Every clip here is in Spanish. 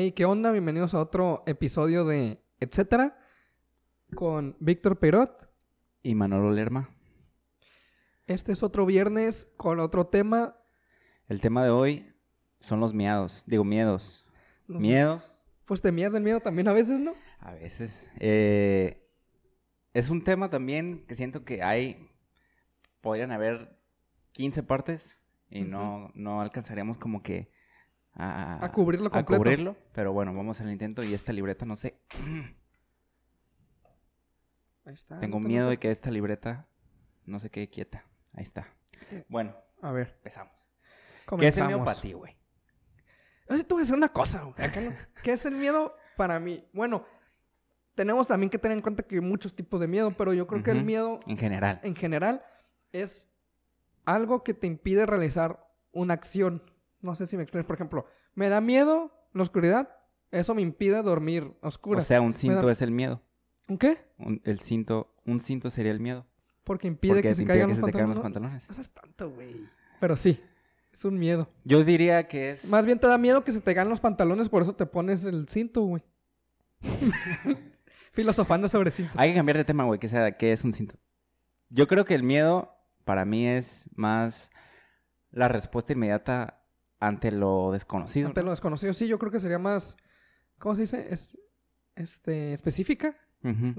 Hey, ¿qué onda? Bienvenidos a otro episodio de Etcétera con Víctor Perot. Y Manolo Lerma. Este es otro viernes con otro tema. El tema de hoy son los miedos. Digo, miedos. Los- Miedos. Pues temías del miedo también a veces, ¿no? A veces. Eh, es un tema también que siento que hay. Podrían haber 15 partes y no, no alcanzaríamos como que. A, A cubrirlo a completo. cubrirlo. Pero bueno, vamos al intento y esta libreta, no sé. Ahí está. Tengo no miedo de que esta libreta no se quede quieta. Ahí está. Eh, Bueno, A ver, empezamos. ¿Qué es el miedo para ti, güey? Oye, te voy a decir una cosa, güey. ¿Qué es el miedo para mí? Bueno, tenemos también que tener en cuenta que hay muchos tipos de miedo, pero yo creo que el miedo En general. en general es algo que te impide realizar una acción. No sé si me explico. Por ejemplo, me da miedo la oscuridad. Eso me impide dormir a O sea, un cinto da- es el miedo. ¿Un qué? Un- el cinto, un cinto sería el miedo. Porque impide Porque que se impide caigan que los se te caigan los pantalones. No tanto, güey. Pero sí, es un miedo. Yo diría que es. Más bien te da miedo que se te caigan los pantalones, por eso te pones el cinto, güey. Filosofando sobre cintos. Hay que cambiar de tema, güey. Que sea, ¿qué es un cinto? Yo creo que el miedo para mí es más la respuesta inmediata ante lo desconocido. Ante ¿no? lo desconocido, sí, yo creo que sería más. ¿Cómo se dice? Es, este, específica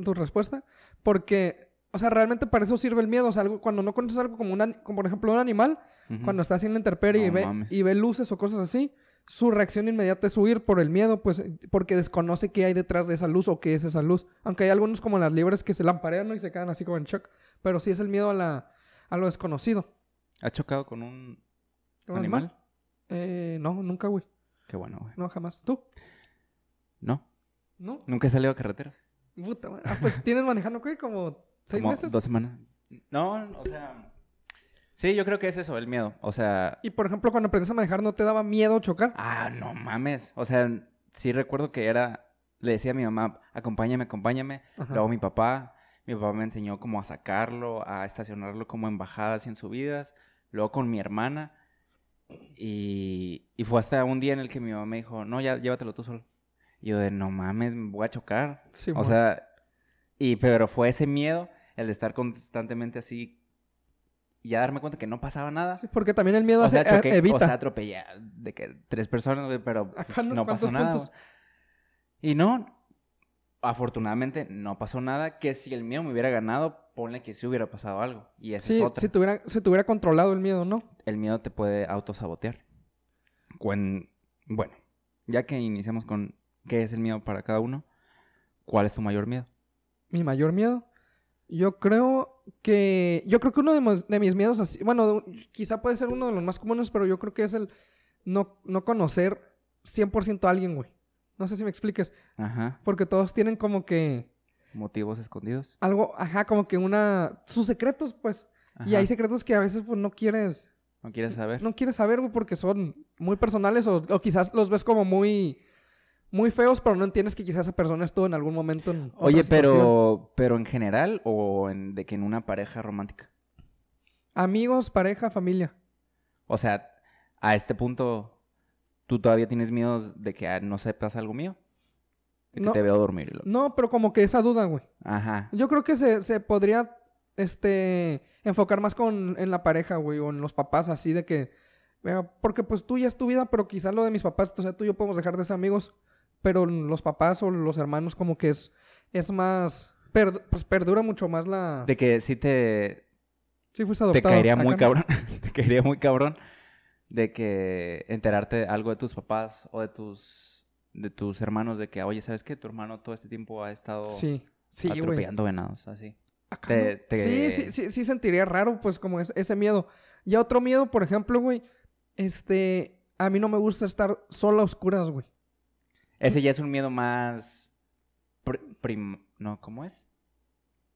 tu respuesta. Porque, o sea, realmente para eso sirve el miedo. O sea, algo, cuando no conoces algo como, un an- como por ejemplo un animal, cuando está en la intemperie y, ve, mames. y ve luces o cosas así, su reacción inmediata es huir por el miedo, pues porque desconoce qué hay detrás de esa luz o qué es esa luz. Aunque hay algunos como las libres que se lamparean ¿no? y se quedan así como en shock. Pero sí es el miedo a, la, a lo desconocido. ¿Has chocado con un ¿Un animal? Eh, no, nunca, güey. Qué bueno, güey. No, jamás. ¿Tú? No, ¿No? nunca he salido a carretera. Puta madre. Ah, pues tienes manejando, ¿qué? Como seis Como meses. dos semanas. No, o sea. Sí, yo creo que es eso, el miedo. O sea, Y por ejemplo, cuando aprendiste a manejar, ¿no te daba miedo chocar? Ah, no mames. O sea, sí recuerdo que era. Le decía a mi mamá, acompáñame, acompáñame. Ajá. Luego mi papá. Mi papá me enseñó cómo a sacarlo, a estacionarlo como en bajadas y en subidas. Luego con mi hermana. Y, y fue hasta un día en el que mi mamá me dijo, no, ya llévatelo tú solo. Y yo de, no mames, me voy a chocar. Sí, o sea, y pero fue ese miedo, el de estar constantemente así y ya darme cuenta que no pasaba nada. Sí, porque también el miedo O hace, sea, choqué, eh, evita. o sea, atropellé de que tres personas, pero pues, no, pasó ¿cuántos nada. puntos? Y no, afortunadamente no pasó nada, que si el miedo me hubiera ganado, ponle que sí hubiera pasado algo. Y esa Sí, es otra. si tuviera, si tuviera controlado el miedo, ¿no? El miedo te puede autosabotear. Bueno, ya que iniciamos con qué es el miedo para cada uno, ¿cuál es tu mayor miedo? Mi mayor miedo. Yo creo que. Yo creo que uno de, mis miedos así. Bueno, quizá puede ser uno de los más comunes, pero yo creo que es el no, no conocer 100% a alguien, güey. No sé si me expliques. Ajá. Porque todos tienen como que. Motivos escondidos. Algo, ajá, como que una. Sus secretos, pues. Y hay secretos que a veces pues no quieres. ¿No quieres saber? No quieres saber, güey, porque son muy personales o, o quizás los ves como muy. Muy feos, pero no entiendes que quizás esa persona estuvo en algún momento en. Oye, situación. pero, pero en general o en, de que en una pareja romántica. Amigos, pareja, familia. O sea, a este punto, ¿tú todavía tienes miedos de que ah, no sepas algo mío? De que No. te veo dormir. y lo- No, pero como que esa duda, güey. Ajá. Yo creo que se, se podría este enfocar más con en la pareja, güey, o en los papás, así de que. vea, Porque pues tú ya es tu vida, pero quizás lo de mis papás, o sea, tú y yo podemos dejar de ser amigos. Pero los papás o los hermanos, como que es, es más. per- pues perdura mucho más la. De que sí te, Sí, fuiste te adoptado. caería Acá muy cabrón. te caería muy cabrón de que enterarte algo de tus papás o de tus de tus hermanos de que, oye, ¿sabes qué? Tu hermano todo este tiempo ha estado Sí, sí, atropellando venados, así. Acá Te- no. te- Sí, sí, sí, sí sentiría raro, pues, como es- ese miedo. Y otro miedo, por ejemplo, güey, este, a mí no me gusta estar sola a oscuras, güey. Ese ya es un miedo más pri- prim- no, ¿cómo es?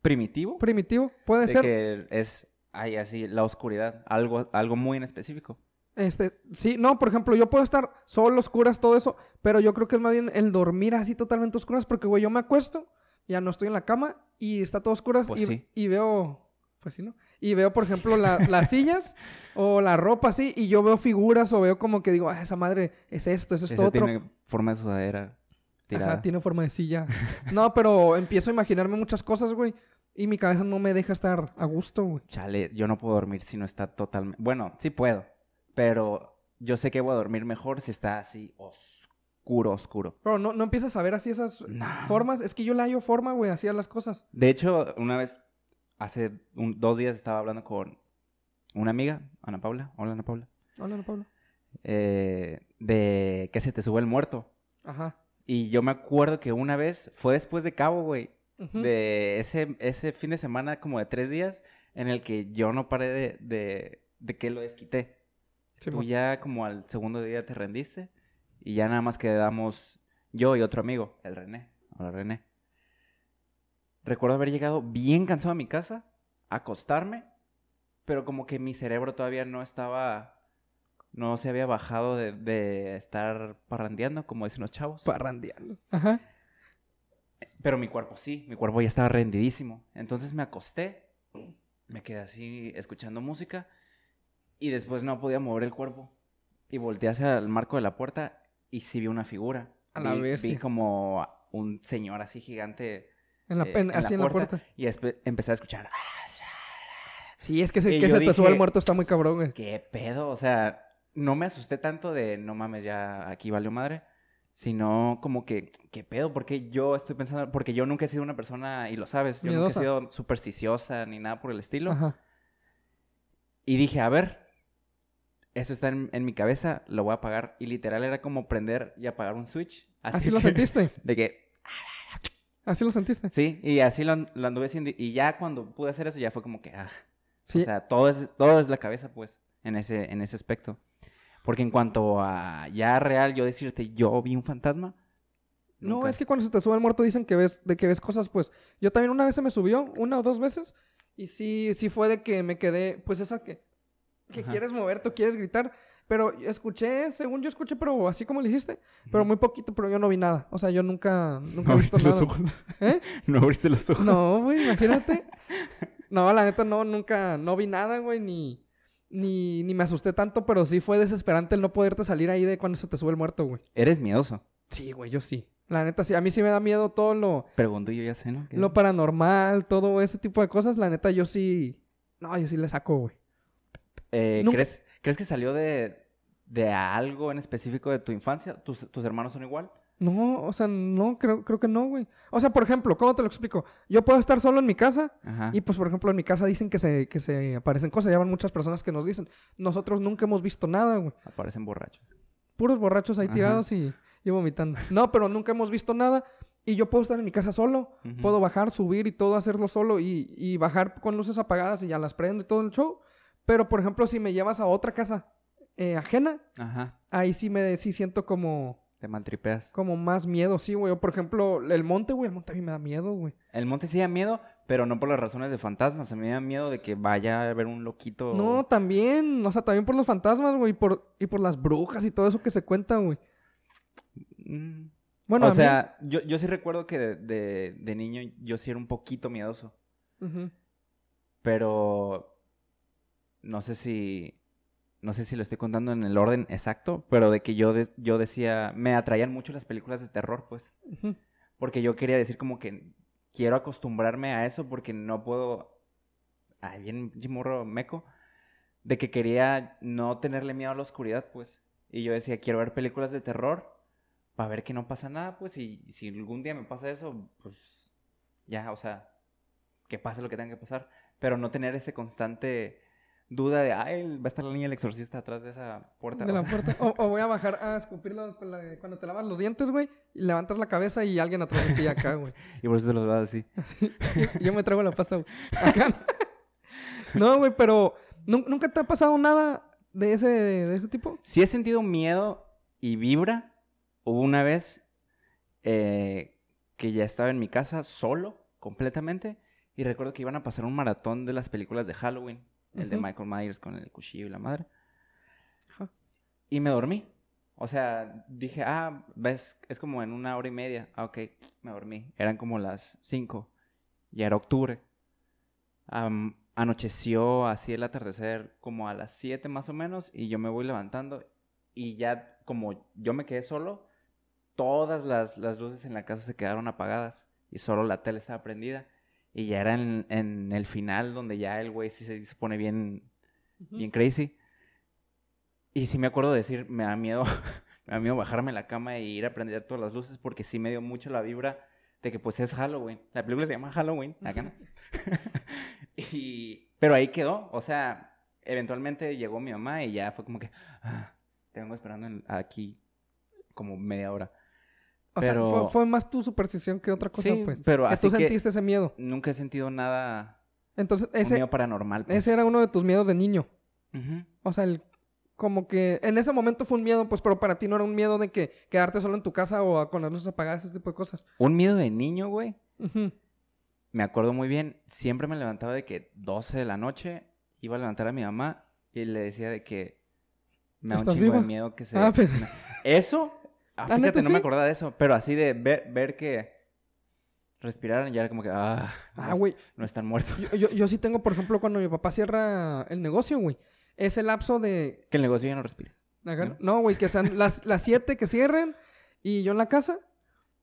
Primitivo. Primitivo, puede de ser. que es ay, así la oscuridad, algo algo muy en específico. Este, sí, no, por ejemplo, yo puedo estar solo, oscuras, todo eso, pero yo creo que es más bien el dormir así totalmente oscuras, porque, güey, yo me acuesto, ya no estoy en la cama y está todo oscuras Pues y, sí. y veo Pues sí, ¿no? Y veo, por ejemplo, la- las sillas o la ropa así, y yo veo figuras o veo como que digo, ah, esa madre es esto, eso es Ese todo otro. tiene forma de sudadera tirada. Ajá, tiene forma de silla. No, pero empiezo a imaginarme muchas cosas, güey. Y mi cabeza no me deja estar a gusto, güey. Chale, yo no puedo dormir si no está totalmente... Bueno, sí puedo, pero yo sé que voy a dormir mejor si está así oscuro, oscuro. Pero no, no empiezas a ver así esas No. formas. Es que yo le hallo forma, güey, así a las cosas. De hecho, una vez, hace un- dos días estaba hablando con una amiga, Ana Paula. Hola, Ana Paula. Hola, no, Pablo. eh, de que se te sube el muerto. Ajá. Y yo me acuerdo que una vez, fue después de Cabo, güey, de ese, ese fin de semana como de tres días en el que yo no paré de, de, de que lo desquité. Sí, Tú ya como al segundo día te rendiste y ya nada más quedamos yo y otro amigo, el René. Hola René. Recuerdo haber llegado bien cansado a mi casa, acostarme, pero como que mi cerebro todavía no estaba, no se había bajado de, de estar parrandeando, como dicen los chavos. Parrandeando. Ajá. Pero mi cuerpo sí, mi cuerpo ya estaba rendidísimo. Entonces me acosté, me quedé así escuchando música y después no podía mover el cuerpo. Y volteé hacia el marco de la puerta y sí vi una figura. A la Vi- bestia. Vi como un señor así gigante En la, eh, en- así en la puerta. y después empecé a escuchar, Sí, es que, se, que se te sube el muerto está muy cabrón, güey. ¿qué pedo? O sea, no me asusté tanto de, no mames, ya aquí valió madre. Sino como que, ¿qué pedo? Porque yo estoy pensando, porque yo nunca he sido una persona, y lo sabes, yo Miedosa. nunca he sido supersticiosa ni nada por el estilo. Ajá. Y dije, a ver, esto está en, en mi cabeza, lo voy a apagar. Y literal era como prender y apagar un switch. Así lo que- sentiste. De que, Así lo sentiste. sí, y así lo, lo anduve haciendo. Y ya cuando pude hacer eso, ya fue como que, ah. Sí. O sea, todo es, todo es la cabeza, pues, en ese, en ese aspecto. Porque en cuanto a ya real, yo decirte, yo vi un fantasma. No, nunca. es que cuando se te sube el muerto dicen que ves, de que ves cosas, pues. Yo también una vez se me subió, una o dos veces. Y sí, sí fue de que me quedé, pues esa que, que Ajá. quieres moverte o quieres gritar. Pero escuché, según yo escuché, pero así como lo hiciste. Pero muy poquito, pero yo no vi nada. O sea, yo nunca, nunca he visto nada. ¿Eh? No abriste los ojos. No, güey, imagínate. No, la neta no, nunca, no vi nada, güey, ni, ni, ni me asusté tanto, pero sí fue desesperante el no poderte salir ahí de cuando se te sube el muerto, güey. Eres miedoso. Sí, güey, yo sí. La neta sí, a mí sí me da miedo todo lo, Pregunto yo ya sé, ¿no? ¿Qué? lo paranormal, todo ese tipo de cosas. La neta yo sí, no, yo sí le saco, güey. Eh, Nunca- ¿crees, ¿Crees que salió de, de algo en específico de tu infancia? ¿Tus, tus hermanos son igual? No, o sea, no, creo, creo que no, güey. O sea, por ejemplo, ¿cómo te lo explico? Yo puedo estar solo en mi casa Ajá. y pues, por ejemplo, en mi casa dicen que se, que se aparecen cosas. Ya van muchas personas que nos dicen. Nosotros nunca hemos visto nada, güey. Aparecen borrachos. puros borrachos ahí Ajá. tirados y, y vomitando. No, pero nunca hemos visto nada. Y yo puedo estar en mi casa solo. Puedo bajar, subir y todo, hacerlo solo y, y bajar con luces apagadas y ya las prendo y todo el show. Pero, por ejemplo, si me llevas a otra casa eh, ajena, Ajá. ahí sí me sí siento como, Te maltripeas. como más miedo, sí, güey. O, por ejemplo, el monte, güey. El monte a mí me da miedo, güey. El monte sí da miedo, pero no por las razones de fantasmas. A mí me da miedo de que vaya a haber un loquito. No, también. O sea, también por los fantasmas, güey. Y por, y por las brujas y todo eso que se cuenta, güey. Mm. Bueno, o mí- sea, yo, yo sí recuerdo que de, de- de niño yo sí era un poquito miedoso. Ujú. Pero no sé si no sé si lo estoy contando en el orden exacto, pero de que yo de- yo decía, me atraían mucho las películas de terror, pues, porque yo quería decir como que quiero acostumbrarme a eso porque no puedo ay, bien morro meco de que quería no tenerle miedo a la oscuridad, pues. Y yo decía, quiero ver películas de terror para ver que no pasa nada, pues, y si algún día me pasa eso, pues ya, o sea, que pase lo que tenga que pasar, pero no tener ese constante duda de, ay, va a estar la niña del exorcista atrás de esa puerta. De o la sea, puerta. O, o voy a bajar a escupirlo cuando te lavas los dientes, güey. Y levantas la cabeza y alguien atrás de ti acá, güey. y por eso te los veo así. Yo me traigo la pasta, güey. Acá. No, güey, pero ¿nun- ¿nunca te ha pasado nada de ese, de ese tipo? Si he sentido miedo y vibra, hubo una vez eh, que ya estaba en mi casa solo, completamente, y recuerdo que iban a pasar un maratón de las películas de Halloween, el de. Michael Myers con el cuchillo y la madre. Y me dormí. O sea, dije, ah, ves, es como en una hora y media. Ah, ok, me dormí. Eran como las cinco. Ya era octubre. Anocheció así el atardecer como a las 7 más o menos y yo me voy levantando y ya como yo me quedé solo, todas las, las luces en la casa se quedaron apagadas y solo la tele estaba prendida. Y ya era en, en el final donde ya el güey sí se, se pone bien, bien crazy. Y sí me acuerdo de decir, me da miedo, me da miedo bajarme la cama e ir a prender todas las luces porque sí me dio mucho la vibra de que pues es Halloween. La película se llama Halloween, acá no. y, pero ahí quedó, o sea, eventualmente llegó mi mamá y ya fue como que, ah, te vengo esperando aquí como media hora. O sea, fue, fue más tu superstición que otra cosa, Sí, pues. pero que así tú que- sentiste ese miedo. Nunca he sentido nada, Entonces, un ese, miedo paranormal. pues. ese era uno de tus miedos de niño. O sea, el, como que en ese momento fue un miedo, pues, pero para ti no era un miedo de que quedarte solo en tu casa o con las luces apagadas, ese tipo de cosas. Un miedo de niño, güey. Me acuerdo muy bien, siempre me levantaba de que 12 de la noche iba a levantar a mi mamá y le decía de que me da un ¿Estás chingo de miedo que se... Ah, pues- Eso, ah, fíjate, ¿neta no me sí? acordaba de eso, pero así de ver, ver que respiraran ya era como que, ah, no, Ah, es- güey. no están muertos. Yo, yo, yo sí tengo, por ejemplo, cuando mi papá cierra el negocio, güey. Ese lapso de... Que el negocio ya no respira. Ajá. ¿No? No, güey, que sean las, las siete que cierren y yo en la casa.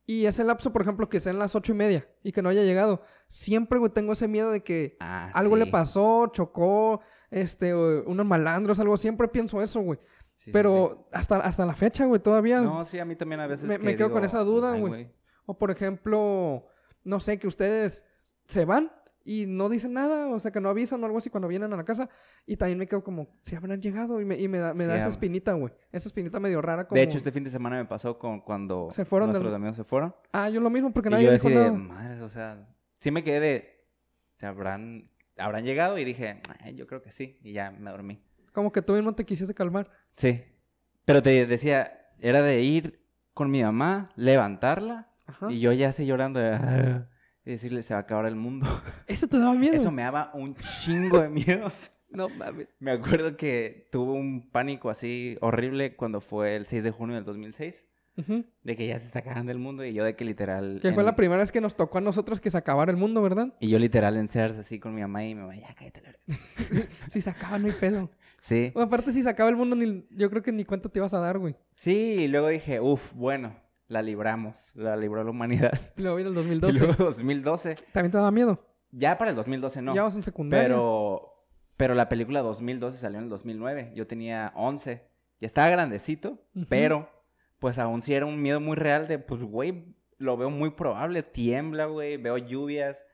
Y ese lapso, por ejemplo, que sean las ocho y media y que no haya llegado. Siempre, güey, tengo ese miedo de que Ah, algo le sí. pasó, chocó, este, unos malandros, algo. Siempre pienso eso, güey. Sí, sí, Pero Hasta, hasta la fecha, güey, todavía. No, sí, a mí también a veces Me- que me quedo con esa duda, "Ay, güey". O por ejemplo, no sé, que ustedes se van y no dicen nada, o sea, que no avisan o algo así cuando vienen a la casa. Y también me quedo como, si habrán llegado y me, y me da, me da esa espinita, güey. Esa espinita medio rara como... De hecho, este fin de semana me pasó con cuando Se fueron del- nuestros amigos se fueron. Ah, yo lo mismo, porque Y nadie yo dijo nada. madres, o sea, sí me quedé de, ¿se habrán, habrán llegado? Y dije, "Ay, yo creo que sí, y ya me dormí. Como que tú mismo te quisiste calmar. Sí, pero te decía, era de ir con mi mamá, levantarla, Ajá. y yo ya así llorando, de, "Ah", y decirle, se va a acabar el mundo. ¿Eso te daba miedo? Eso me daba un chingo de miedo. No mames. Me acuerdo que tuve un pánico así horrible cuando fue el 6 de junio del 2006, Ujú. de que ya se está acabando el mundo, y yo de que literal... Que fue la primera vez que nos tocó a nosotros que se acabara el mundo, ¿verdad? Y yo literal en Sears así con mi mamá y mi mamá, ya cállate la verga". Si se acaba, no hay pedo. Sí. O aparte, si se acaba el mundo, ni, yo creo que ni cuenta te ibas a dar, güey. Sí, y luego dije, uff, bueno, la libramos, la libró la humanidad. Y luego viene el Y 2012. luego 2012, ¿También te daba miedo? ya para el 2012 no, Ya vas en secundaria. pero, pero la película 2012 salió en el 2009, yo tenía 11, ya estaba grandecito, pero pues aún sí era un miedo muy real de, pues, güey, lo veo muy probable, tiembla, güey, veo lluvias,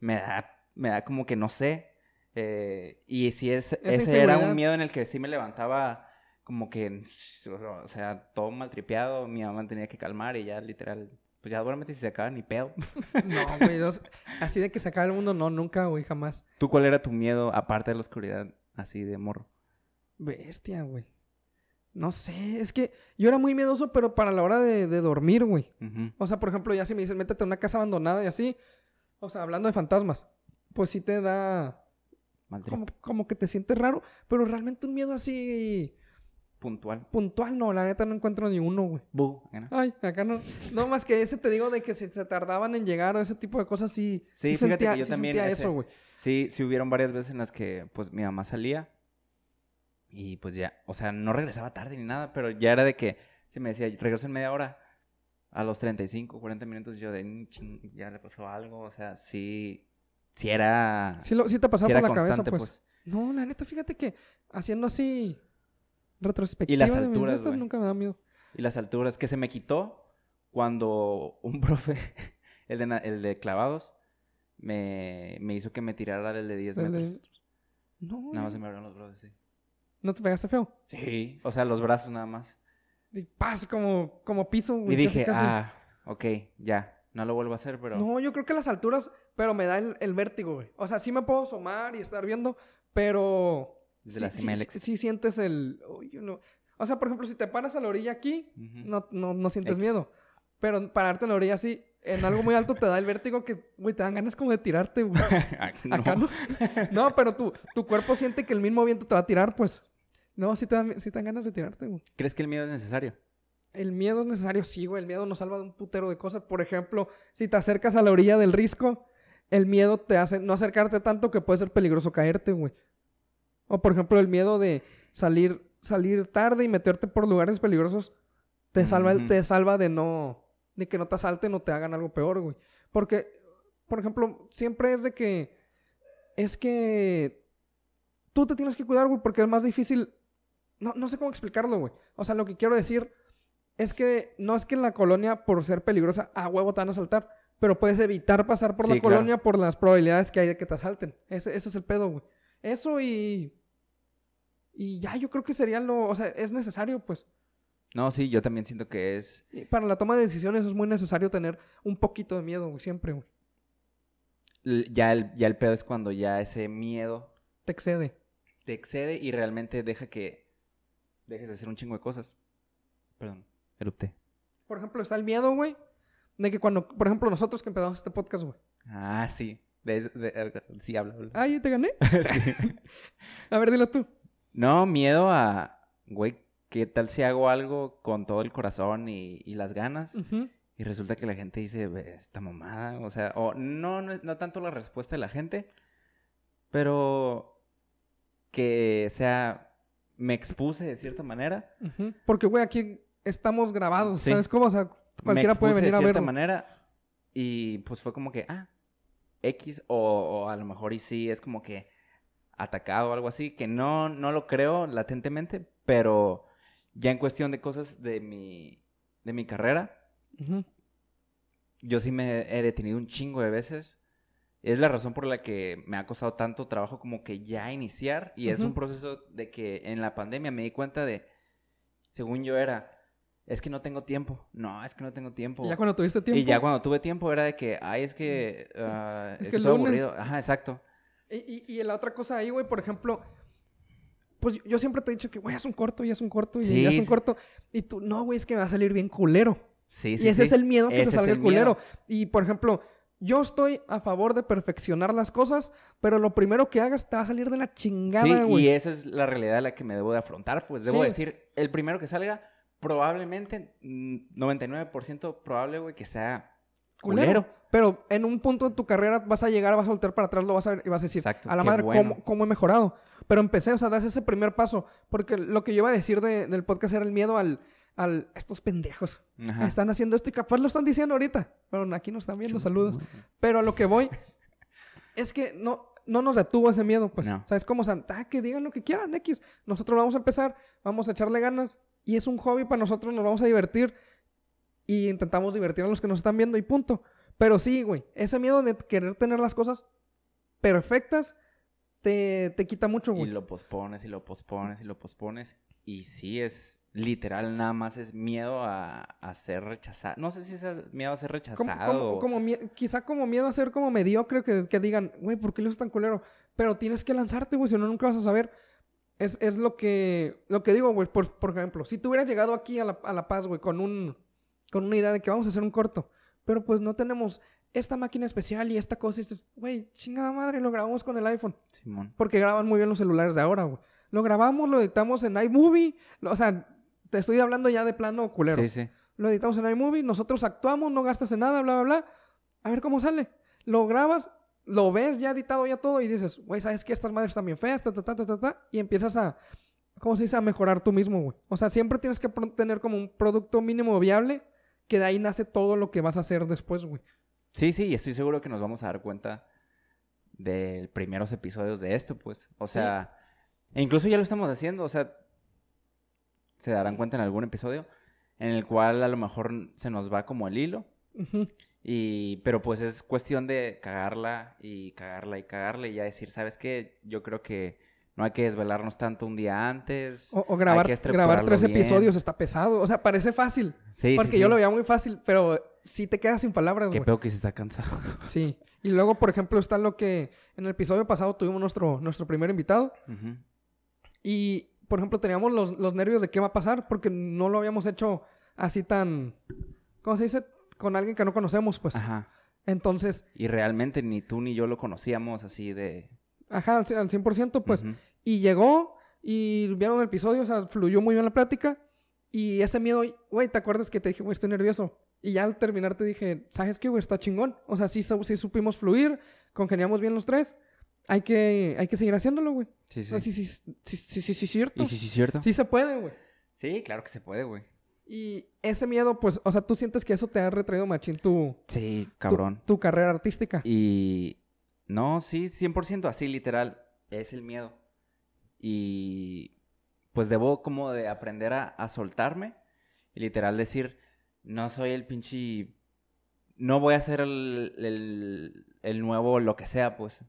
me da, me da como que no sé, eh, y sí, es, ese era un miedo en el que sí me levantaba como que, o sea, todo maltripeado, mi mamá tenía que calmar y ya literal, pues ya duérmete si se acaba ni pedo. No, güey. así de que se acabe el mundo, no, nunca, güey, jamás. ¿Tú cuál era tu miedo aparte de la oscuridad, así de morro? Bestia, güey. No sé, es que yo era muy miedoso, pero para la hora de, de dormir, güey. O sea, por ejemplo, ya si me dicen, métete a una casa abandonada y así. O sea, hablando de fantasmas, pues sí te da. Como, como que te sientes raro, pero realmente un miedo así Puntual. puntual, no, la neta no encuentro ni uno, güey. Bu, ¿no? Ay, acá no. No más que ese te digo de que se, se tardaban en llegar o ese tipo de cosas, sí. Sí, fíjate que yo sí también sentía ese- eso, güey. Sí, sí hubieron varias veces en las que pues mi mamá salía y pues ya, o sea, no regresaba tarde ni nada, pero ya era de que si me decía, regreso en media hora, a los 35, 40 minutos yo de, "Mm, ching, ya le pasó algo, o sea, sí, sí era, Sí, lo, sí te pasaba por la cabeza, pues. pues. No, la neta, fíjate que haciendo así retrospectiva Y las alturas, nunca me da miedo. Y las alturas que se me quitó cuando un profe, el de, el de clavados, me, me hizo que me tirara del de 10 El de- metros. No, Nada más se güey. me abrieron los brazos, sí. ¿No te pegaste feo? Sí, o sea, los brazos nada más. Y paz, como, como piso, güey. Y casi, dije, casi. ah, ok, ya, no lo vuelvo a hacer, pero... No, yo creo que las alturas, pero me da el, el vértigo, güey. O sea, sí me puedo asomar y estar viendo, pero... Desde sí, la sí- cima del sí- éxito. sí sientes el... uy, yo no- O sea, por ejemplo, si te paras a la orilla aquí, no, no, no sientes X. miedo. Pero pararte en la orilla así, en algo muy alto te da el vértigo que, güey, te dan ganas como de tirarte, güey. Ah, Acá no. No, pero tu, tu cuerpo siente que el mismo viento te va a tirar, pues. No, sí te dan, sí te dan ganas de tirarte, güey. ¿Crees que el miedo es necesario? El miedo es necesario, sí, güey. El miedo nos salva de un putero de cosas. Por ejemplo, si te acercas a la orilla del risco el miedo te hace no acercarte tanto que puede ser peligroso caerte, güey. O por ejemplo, el miedo de salir, salir tarde y meterte por lugares peligrosos te salva, te salva de no, de que no te asalten o te hagan algo peor, güey. Porque, por ejemplo, siempre es de que, es que tú te tienes que cuidar, güey, porque es más difícil, no, no sé cómo explicarlo, güey. O sea, lo que quiero decir es que no es que en la colonia, por ser peligrosa, a huevo te van a asaltar, pero puedes evitar pasar por Sí, la claro. colonia por las probabilidades que hay de que te asalten. Ese, ese es el pedo, güey. Eso y... Y ya, yo creo que sería lo... O sea, es necesario, pues. No, sí, yo también siento que es... Y para la toma de decisiones es muy necesario tener un poquito de miedo, güey, siempre, güey. Ya el, ya el pedo es cuando ya ese miedo Te excede. te excede y realmente deja que dejes de hacer un chingo de cosas. Perdón, erupté. Por ejemplo, está el miedo, güey, de que cuando, por ejemplo, nosotros que empezamos este podcast, güey. Ah, sí. De- de- sí, habla, habla. Ay, te gané. Sí. A ver, dilo tú. No, miedo a, güey, ¿qué tal si hago algo con todo el corazón y, y las ganas? Y resulta que la gente dice, "Ve, esta mamada, o sea, o no, no, es- no tanto la respuesta de la gente, pero que sea, me expuse de cierta manera. Porque, güey, aquí estamos grabados, Sí. ¿sabes cómo? O sea, me cualquiera puede venir de a cierta verlo. manera y pues fue como que, ah, X, o, o a lo mejor y sí es como que atacado o algo así, que no, no lo creo latentemente, pero ya en cuestión de cosas de mi, de mi carrera, Ujú. yo sí me he detenido un chingo de veces. Es la razón por la que me ha costado tanto trabajo como que ya iniciar. Y es un proceso de que en la pandemia me di cuenta de, según yo era, es que no tengo tiempo. No, es que no tengo tiempo. Y ya cuando tuviste tiempo. Y ya cuando tuve tiempo era de que, ay, es que... ah, Es es que estoy aburrido. Ajá, exacto. Y, y, y la otra cosa ahí, güey, por ejemplo, pues yo siempre te he dicho que, güey, haz un corto y haz un corto y Sí, haz un corto. Y tú, no, güey, es que me va a salir bien culero. Sí, sí, y ese sí. es el miedo que Ese te salga el culero. miedo. Y por ejemplo, yo estoy a favor de perfeccionar las cosas, pero lo primero que hagas te va a salir de la chingada, Sí, y esa es la realidad a la que me debo de afrontar. Pues debo Sí. decir, el primero que salga, probablemente, mm, 99% probable, güey, que sea culero. Pero en un punto de tu carrera vas a llegar, vas a voltear para atrás, lo vas a ver y vas a decir, Exacto, a la madre, bueno. ¿cómo, cómo he mejorado? Pero empecé, o sea, das ese primer paso. Porque lo que yo iba a decir de- del podcast era el miedo al, al estos pendejos. Ajá. Están haciendo esto y capaz lo están diciendo ahorita. Pero aquí nos están viendo, saludos. Pero a lo que voy es que no, no nos detuvo ese miedo, pues. No. ¿Sabes cómo? O sea, ah, que digan lo que quieran, X. Nosotros vamos a empezar, vamos a echarle ganas y es un hobby para nosotros, nos vamos a divertir y intentamos divertir a los que nos están viendo y punto. Pero sí, güey, ese miedo de querer tener las cosas perfectas te, te quita mucho, Y güey. lo pospones y lo pospones y lo pospones. Y sí, es literal, nada más es miedo a, a ser rechazado. No sé si es miedo a ser rechazado. como- quizá como miedo a ser como mediocre, que, que digan, güey, ¿por qué lo es tan culero? Pero tienes que lanzarte, güey, si no, nunca vas a saber. Es, es lo que lo que digo, güey. Por, por ejemplo, si tú hubieras llegado aquí a La, a la Paz, güey, con, un, con una idea de que vamos a hacer un corto, pero pues no tenemos esta máquina especial y esta cosa, y dices, güey, chingada madre, lo grabamos con el iPhone. Simón. Porque graban muy bien los celulares de ahora, güey. Lo grabamos, lo editamos en iMovie. lo- o sea, te estoy hablando ya de plano culero. Sí, sí. Lo editamos en iMovie, nosotros actuamos, no gastas en nada, bla, bla, bla. A ver cómo sale. Lo grabas, lo ves ya editado ya todo y dices, güey, ¿sabes qué? Estas madres están bien feas, ta, ta, ta, ta, ta, ta", Y empiezas a, ¿cómo se dice? A mejorar tú mismo, güey. O sea, siempre tienes que tener como un producto mínimo viable que de ahí nace todo lo que vas a hacer después, güey. Sí, sí, y estoy seguro que nos vamos a dar cuenta de primeros episodios de esto, pues. O sea, e incluso ya lo estamos haciendo, o sea, se darán cuenta en algún episodio en el cual a lo mejor se nos va como el hilo. Y, pero pues es cuestión de cagarla y cagarla y cagarla y ya decir, ¿sabes qué? Yo creo que no hay que desvelarnos tanto un día antes. O, grabar, grabar tres bien. episodios está pesado. O sea, parece fácil. Sí, sí, porque yo sí. lo veía muy fácil, pero sí te quedas sin palabras, Qué peor que se está cansado. Sí. Y luego, por ejemplo, está lo que en el episodio pasado tuvimos nuestro, nuestro primer invitado. Ujú. Y, por ejemplo, teníamos los, los nervios de qué va a pasar porque no lo habíamos hecho así tan... ¿Cómo se dice? Con alguien que no conocemos, pues. Ajá. Entonces, Y realmente ni tú ni yo lo conocíamos así de... ajá, al, cien- al 100%, pues. Ujú. Y llegó y vieron el episodio, o sea, fluyó muy bien la plática. Y ese miedo, güey, ¿te acuerdas que te dije, güey, estoy nervioso? Y ya al terminar te dije, ¿sabes qué, güey? Está chingón. O sea, sí, sí supimos fluir, congeniamos bien los tres. Hay que, hay que seguir haciéndolo, güey. Sí, O sea, sí, sí, sí, sí, sí, sí, sí, cierto. ¿Y sí, sí, cierto? Sí se puede, güey. Sí, claro que se puede, güey. Y ese miedo, pues, o sea, tú sientes que eso te ha retraído machín tu, Sí, tu- cabrón. tu, carrera artística. Y no, sí, 100% así literal, es el miedo. Y pues debo como de aprender a, a soltarme y literal decir, no soy el pinche, no voy a ser el, el, el nuevo lo que sea, pues.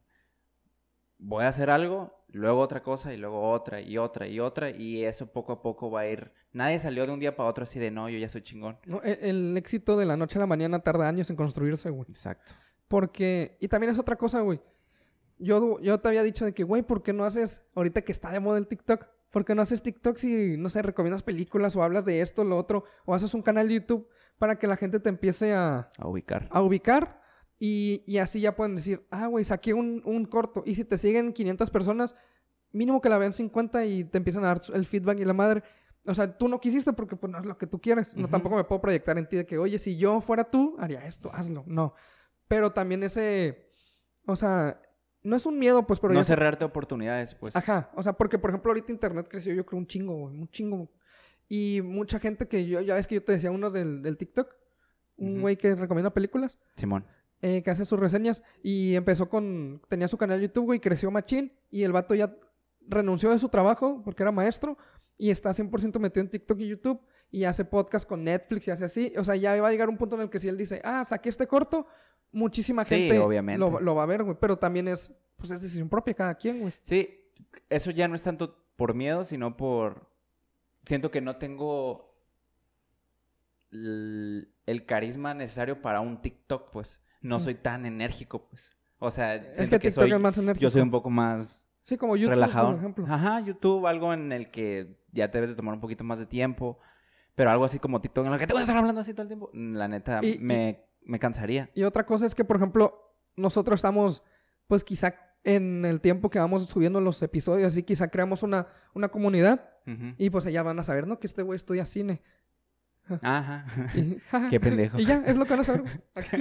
Voy a hacer algo, luego otra cosa y luego otra y otra y otra y eso poco a poco va a ir. Nadie salió de un día para otro así de, no, yo ya soy chingón. No, e- el, éxito de la noche a la mañana tarda años en construirse, güey. Exacto. Porque, y también es otra cosa, güey. Yo, yo te había dicho de que, güey, ¿por qué no haces, ahorita que está de moda el TikTok, ¿por qué no haces TikTok si, no sé, recomiendas películas o hablas de esto, lo otro, o haces un canal de YouTube para que la gente te empiece a, A ubicar. a ubicar y, y así ya pueden decir, ah, güey, saqué un, un corto. Y si te siguen 500 personas, mínimo que la vean 50 y te empiezan a dar el feedback y la madre. O sea, tú no quisiste porque pues, no es lo que tú quieres. No, tampoco me puedo proyectar en ti de que, oye, si yo fuera tú, haría esto, hazlo. No. Pero también ese, o sea, no es un miedo, pues, pero no se- cerrarte oportunidades, pues. Ajá, o sea, porque por ejemplo ahorita internet creció yo creo un chingo, güey, un chingo. Y mucha gente que yo, ya ves que yo te decía unos del, del TikTok, un güey que recomienda películas, Simón. Eh, que hace sus reseñas y empezó con, tenía su canal de YouTube, güey, creció machín y el vato ya renunció de su trabajo porque era maestro y está 100% metido en TikTok y YouTube y hace podcast con Netflix y hace así. O sea, ya va a llegar un punto en el que si él dice, ah, saqué este corto, muchísima Sí, gente obviamente. Lo, lo va a ver, güey. Pero también es, pues es decisión propia cada quien, güey. Sí, eso ya no es tanto por miedo, sino por... Siento que no tengo el, el carisma necesario para un TikTok, pues. No Mm. soy tan enérgico, pues. O sea, Es que que, soy... es más enérgico. Yo soy un poco más Sí, como YouTube, relajado. por ejemplo. Ajá, YouTube, algo en el que ya te debes de tomar un poquito más de tiempo. Pero algo así como TikTok en el que te voy a estar hablando así todo el tiempo. La neta, Y- me, me cansaría. Y otra cosa es que, por ejemplo, nosotros estamos, pues quizá en el tiempo que vamos subiendo los episodios, así quizá creamos una, una comunidad y pues allá van a saber, ¿no? Que este güey estudia cine. Ajá. Y, Qué pendejo. Y ya, es lo que van a saber. güey. Aquí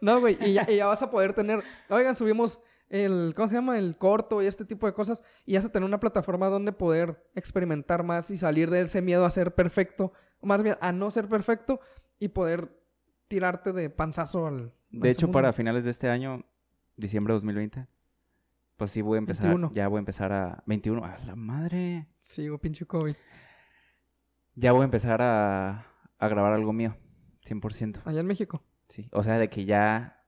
no, güey, y ya, y ya vas a poder tener, oigan, subimos el, ¿cómo se llama? El corto y este tipo de cosas y vas a tener una plataforma donde poder experimentar más y salir de ese miedo a ser perfecto, o más bien a no ser perfecto y poder tirarte de panzazo al... De hecho, mundo. para finales de este año, diciembre de 2020, pues sí voy a empezar, 21. ya voy a empezar a... 21, a la madre. Sí, güey, pinche COVID. Ya voy a empezar a, a grabar algo mío, 100%. Allá en México. Sí, o sea, de que ya,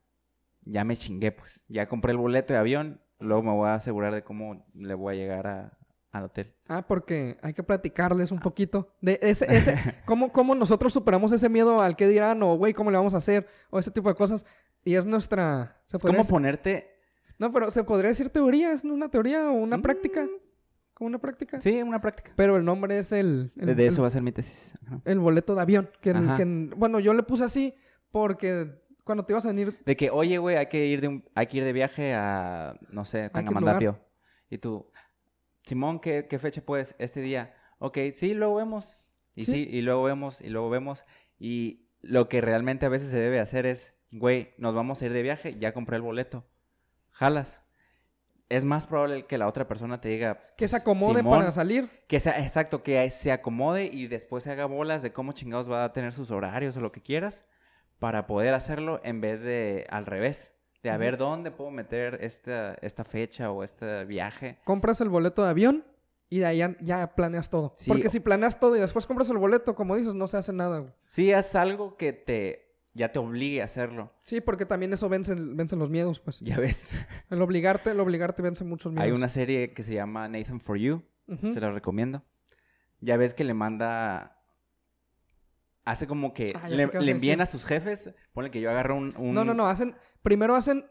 ya me chingué, pues. Ya compré el boleto de avión, luego me voy a asegurar de cómo le voy a llegar a, al hotel. Ah, porque hay que platicarles un poquito de ese, ese, cómo, cómo nosotros superamos ese miedo al que dirán, o güey, cómo le vamos a hacer, o ese tipo de cosas. Y es nuestra. Se Es como decir- ponerte... No, pero se podría decir teoría, es una teoría o una práctica. Como una práctica. Sí, una práctica. Pero el nombre es el. el- De, eso el- va a ser mi tesis. Ajá. el boleto de avión. Que, el- bueno, yo le puse así porque cuando te ibas a venir. De que, oye, güey, hay que ir de un, hay que ir de viaje a, no sé, Tangamandapio. Y tú, Simón, ¿qué, qué fecha puedes? Este día. Ok, sí, luego vemos. Y Sí. sí. y luego vemos, y luego vemos. Y lo que realmente a veces se debe hacer es, güey, nos vamos a ir de viaje, ya compré el boleto. Jalas. Es más probable que la otra persona te diga... Que se acomode Simón, para salir. Que sea, exacto, que se acomode y después se haga bolas de cómo chingados va a tener sus horarios o lo que quieras para poder hacerlo en vez de al revés. De a ver dónde puedo meter esta, esta fecha o este viaje. Compras el boleto de avión y de ahí ya, ya planeas todo. Sí, Porque si planeas todo y después compras el boleto, como dices, no se hace nada, güey. Sí, es algo que te ya te obligue a hacerlo. Sí, porque también eso vence, vence los miedos, pues. Ya ves. El obligarte, el obligarte vence muchos miedos. Hay una serie que se llama Nathan for You. Se la recomiendo. Ya ves que le manda. Hace como que Ah, le, le a envían a sus jefes. Ponle que yo agarro un. un- No, no, no. Hacen, primero hacen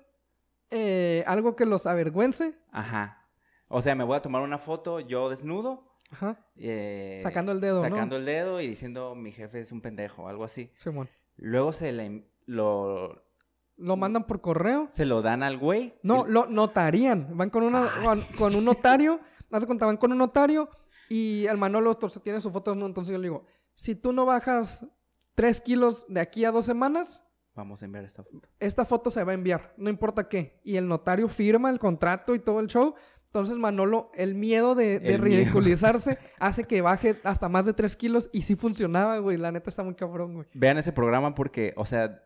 eh, algo que los avergüence. Ajá. O sea, me voy a tomar una foto yo desnudo. Ajá. eh, Sacando el dedo, ¿no? Sacando el dedo y diciendo mi jefe es un pendejo, algo así. Simón. Luego se le lo, Lo mandan por correo. se lo dan al güey. No, lo notarían. Van con, una, Ah, con, sí. con un notario. Haz de cuenta, van con un notario y el Manolo se tiene su foto. ¿no? Entonces yo le digo, si tú no bajas 3 kilos de aquí a dos semanas, Vamos a enviar esta foto. esta foto se va a enviar, no importa qué. Y el notario firma el contrato y todo el show. Entonces, Manolo, el miedo de, de El miedo. ridiculizarse hace que baje hasta más de 3 kilos. Y sí funcionaba, güey. La neta está muy cabrón, güey. Vean ese programa porque, o sea,